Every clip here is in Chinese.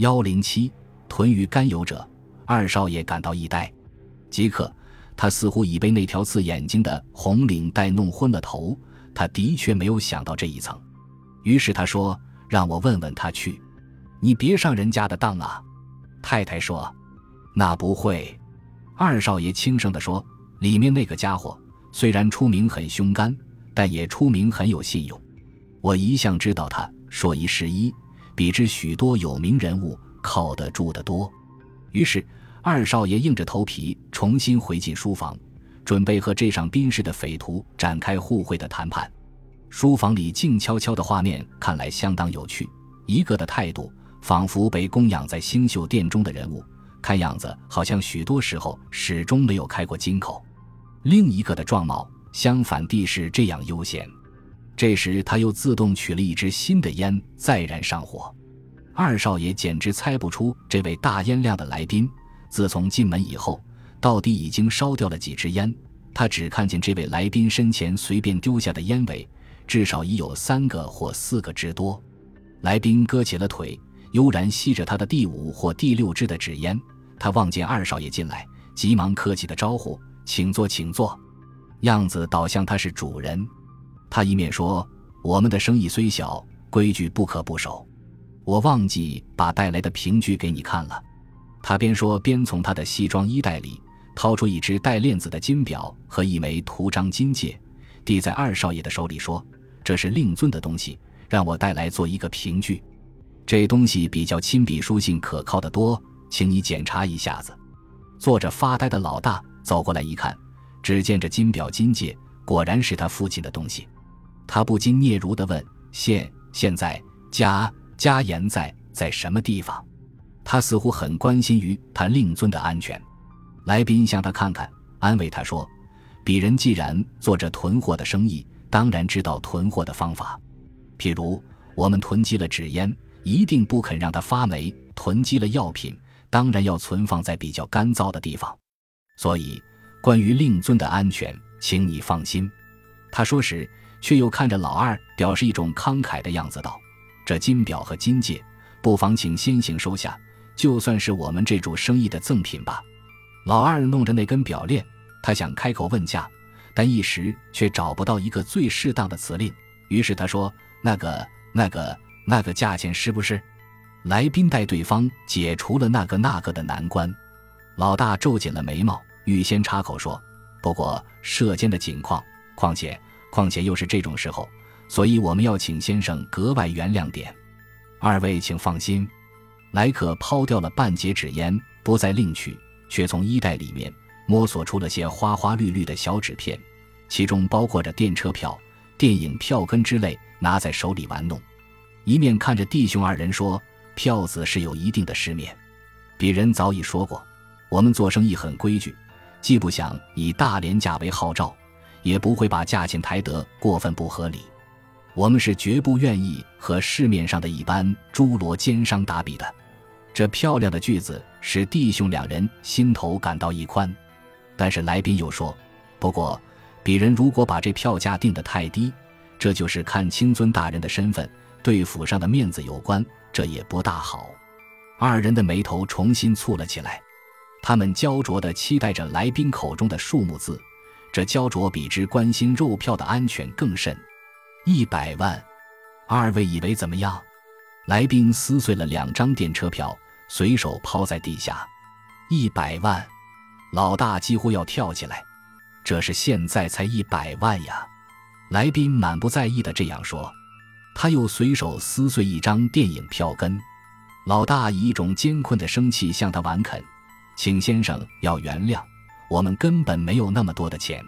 幺零七豚鱼甘油者，二少爷感到一呆，即刻他似乎已被那条刺眼睛的红领带弄昏了头。他的确没有想到这一层，于是他说：“让我问问他去，你别上人家的当啊。”太太说：“那不会。”二少爷轻声地说：“里面那个家伙虽然出名很凶干，但也出名很有信用。我一向知道他说一是一，比之许多有名人物靠得住得多。”于是二少爷硬着头皮重新回进书房。准备和这上宾士的匪徒展开互惠的谈判。书房里静悄悄的画面看来相当有趣。一个的态度仿佛被供养在星宿殿中的人物，看样子好像许多时候始终没有开过金口。另一个的状貌相反地是这样悠闲。这时他又自动取了一支新的烟，再燃上火。二少爷简直猜不出这位大烟量的来宾自从进门以后。到底已经烧掉了几支烟？他只看见这位来宾身前随便丢下的烟尾，至少已有三个或四个之多。来宾搁起了腿，悠然吸着他的第五或第六支的纸烟。他望见二少爷进来，急忙客气的招呼：“请坐，请坐。”样子倒像他是主人。他一面说：“我们的生意虽小，规矩不可不守。我忘记把带来的凭据给你看了。”他边说边从他的西装衣袋里。掏出一只带链子的金表和一枚图章金戒，递在二少爷的手里，说：“这是令尊的东西，让我带来做一个凭据。这东西比较亲笔书信可靠的多，请你检查一下子。”坐着发呆的老大走过来一看，只见这金表金戒果然是他父亲的东西，他不禁嗫嚅地问：“现现在家家严在在什么地方？”他似乎很关心于他令尊的安全。来宾向他看看，安慰他说：“鄙人既然做着囤货的生意，当然知道囤货的方法。譬如我们囤积了纸烟，一定不肯让它发霉；囤积了药品，当然要存放在比较干燥的地方。所以，关于令尊的安全，请你放心。”他说时，却又看着老二，表示一种慷慨的样子，道：“这金表和金戒，不妨请先行收下，就算是我们这主生意的赠品吧。”老二弄着那根表链，他想开口问价，但一时却找不到一个最适当的词令。于是他说：“那个、那个、那个价钱是不是？”来宾带对方解除了那个、那个的难关。老大皱紧了眉毛，预先插口说：“不过射箭的景况，况且况且又是这种时候，所以我们要请先生格外原谅点。二位请放心。”莱可抛掉了半截纸烟，不再另取。却从衣袋里面摸索出了些花花绿绿的小纸片，其中包括着电车票、电影票根之类，拿在手里玩弄，一面看着弟兄二人说：“票子是有一定的失面，鄙人早已说过，我们做生意很规矩，既不想以大廉价为号召，也不会把价钱抬得过分不合理。我们是绝不愿意和市面上的一般诸罗奸商打比的。”这漂亮的句子使弟兄两人心头感到一宽，但是来宾又说：“不过，鄙人如果把这票价定得太低，这就是看清尊大人的身份，对府上的面子有关，这也不大好。”二人的眉头重新蹙了起来，他们焦灼地期待着来宾口中的数目字，这焦灼比之关心肉票的安全更甚。一百万，二位以为怎么样？来宾撕碎了两张电车票，随手抛在地下。一百万，老大几乎要跳起来。这是现在才一百万呀！来宾满不在意的这样说。他又随手撕碎一张电影票根。老大以一种艰困的生气向他婉恳：“请先生要原谅，我们根本没有那么多的钱。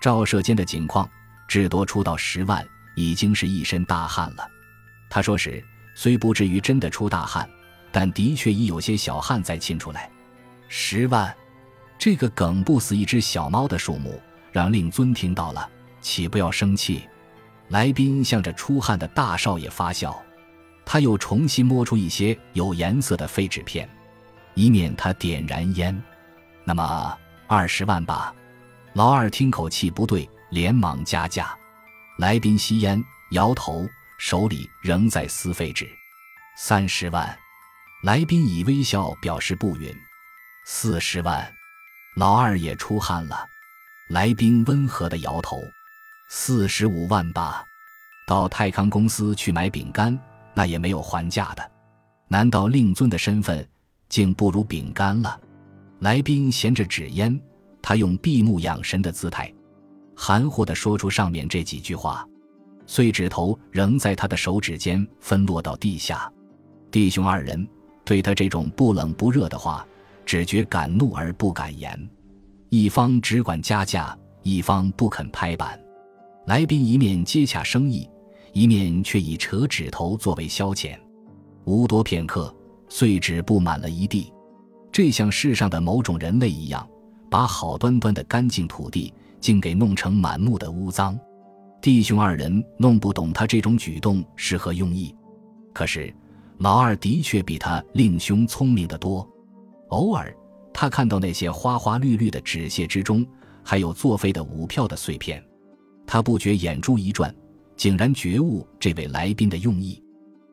照射间的景况，至多出到十万，已经是一身大汗了。”他说时。虽不至于真的出大汗，但的确已有些小汗在沁出来。十万，这个梗不死一只小猫的数目，让令尊听到了，岂不要生气？来宾向着出汗的大少爷发笑，他又重新摸出一些有颜色的废纸片，以免他点燃烟。那么二十万吧。老二听口气不对，连忙加价。来宾吸烟，摇头。手里仍在撕废纸，三十万，来宾以微笑表示不允。四十万，老二也出汗了。来宾温和的摇头。四十五万吧。到泰康公司去买饼干，那也没有还价的。难道令尊的身份竟不如饼干了？来宾衔着纸烟，他用闭目养神的姿态，含糊地说出上面这几句话。碎纸头仍在他的手指间分落到地下。弟兄二人对他这种不冷不热的话，只觉敢怒而不敢言。一方只管加价，一方不肯拍板。来宾一面接洽生意。一面却以扯指头作为消遣，无多片刻，碎纸布满了一地。这像世上的某种人类一样，把好端端的干净土地竟给弄成满目的污脏。弟兄二人弄不懂他这种举动是何用意。可是老二的确比他令兄聪明得多。偶尔，他看到那些花花绿绿的纸屑之中，还有作废的五票的碎片，他不觉眼珠一转。竟然觉悟这位来宾的用意，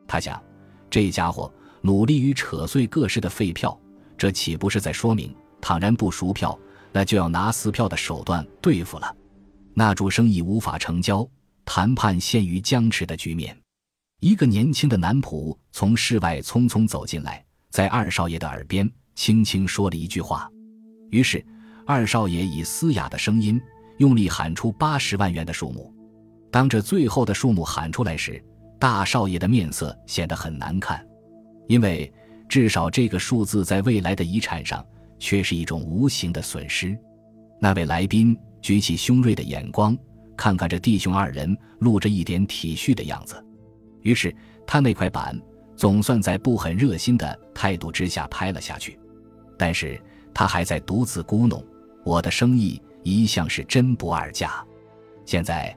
他想，这家伙努力于扯碎各式的废票，这岂不是在说明，倘然不赎票，那就要拿撕票的手段对付了？那主生意无法成交，谈判陷于僵持的局面。一个年轻的男仆从室外匆匆走进来，在二少爷的耳边轻轻说了一句话，于是二少爷以嘶哑的声音用力喊出八十万元的数目。当这最后的数目喊出来时，大少爷的面色显得很难看，因为至少这个数字在未来的遗产上却是一种无形的损失。那位来宾举起凶锐的眼光，看看这弟兄二人，露着一点体恤的样子。于是他那块板总算在不很热心的态度之下拍了下去，但是他还在独自咕哝：“我的生意一向是真不二价，现在。”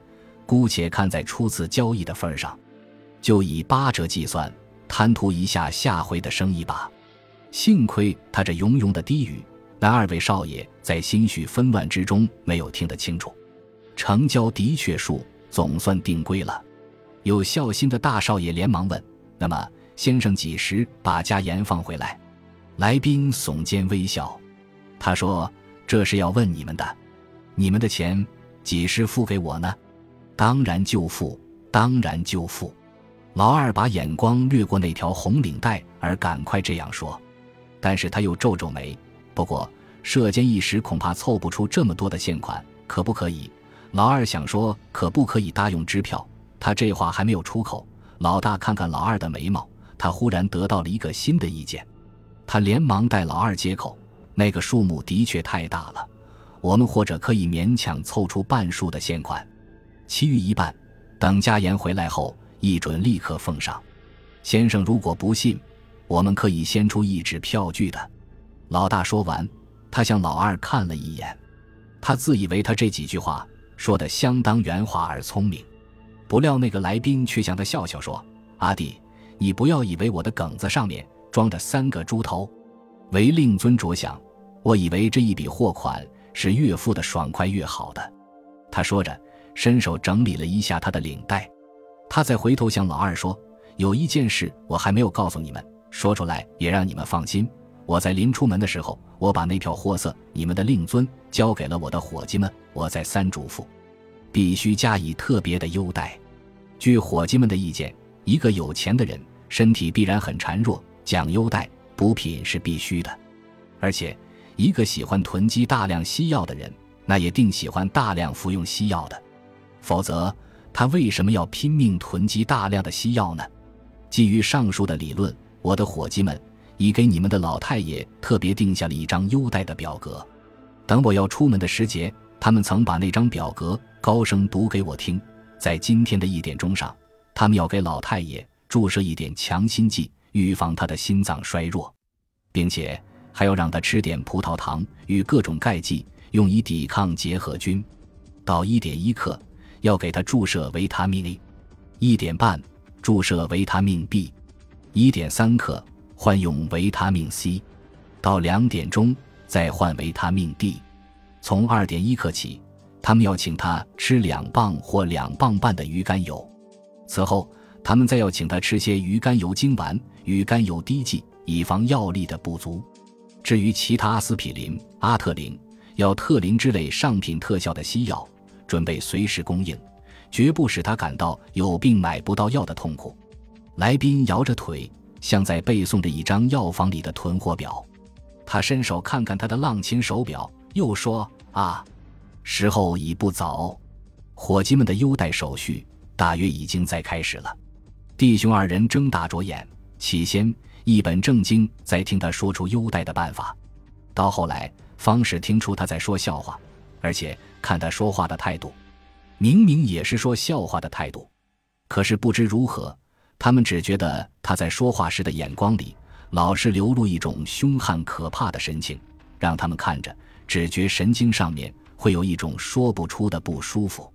姑且看在初次交易的份上，就以八折计算，贪图一下下回的生意吧。幸亏他这庸庸的低语，那二位少爷在心绪纷乱之中没有听得清楚。成交的确数总算定规了。有孝心的大少爷连忙问：“那么先生几时把家盐放回来？”来宾耸肩微笑，他说：“这是要问你们的，你们的钱几时付给我呢？”当然就付，当然就付。老二把眼光掠过那条红领带，而赶快这样说。但是他又皱皱眉。不过社间一时恐怕凑不出这么多的现款，可不可以？老二想说可不可以搭用支票？他这话还没有出口，老大看看老二的眉毛，他忽然得到了一个新的意见。他连忙带老二接口：“那个数目的确太大了，我们或者可以勉强凑出半数的现款。”其余一半，等家言回来后，一准立刻奉上。先生如果不信，我们可以先出一纸票据的。老大说完，他向老二看了一眼，他自以为他这几句话说的相当圆滑而聪明，不料那个来宾却向他笑笑说：“阿弟，你不要以为我的梗子上面装着三个猪头，为令尊着想，我以为这一笔货款是越付的爽快越好的。”他说着。伸手整理了一下他的领带，他再回头向老二说：“有一件事我还没有告诉你们，说出来也让你们放心。我在临出门的时候，我把那票货色，你们的令尊交给了我的伙计们。我再三嘱咐，必须加以特别的优待。据伙计们的意见，一个有钱的人身体必然很孱弱，讲优待补品是必须的。而且，一个喜欢囤积大量西药的人，那也定喜欢大量服用西药的。”否则，他为什么要拼命囤积大量的西药呢？基于上述的理论，我的伙计们已给你们的老太爷特别定下了一张优待的表格。等我要出门的时节，他们曾把那张表格高声读给我听。在今天的一点钟上，他们要给老太爷注射一点强心剂，预防他的心脏衰弱，并且还要让他吃点葡萄糖与各种钙剂，用以抵抗结核菌。到一点一刻。要给他注射维他命 A，一点半注射维他命 B，一点三克换用维他命 C，到两点钟再换维他命 D。从二点一克起，他们要请他吃两磅或两磅半的鱼肝油。此后，他们再要请他吃些鱼肝油精丸、鱼肝油滴剂以防药力的不足。至于其他阿司匹林、阿特林、药特林之类上品特效的西药，准备随时供应，绝不使他感到有病买不到药的痛苦。来宾摇着腿，像在背诵着一张药房里的囤货表。他伸手看看他的浪琴手表，又说：“啊，时候已不早，伙计们的优待手续大约已经在开始了。”弟兄二人睁大着眼，起先一本正经在听他说出优待的办法，到后来方始听出他在说笑话，而且看他说话的态度，明明也是说笑话的态度。可是不知如何，他们只觉得他在说话时的眼光里老是流露一种凶悍可怕的神情，让他们看着只觉神经上面会有一种说不出的不舒服。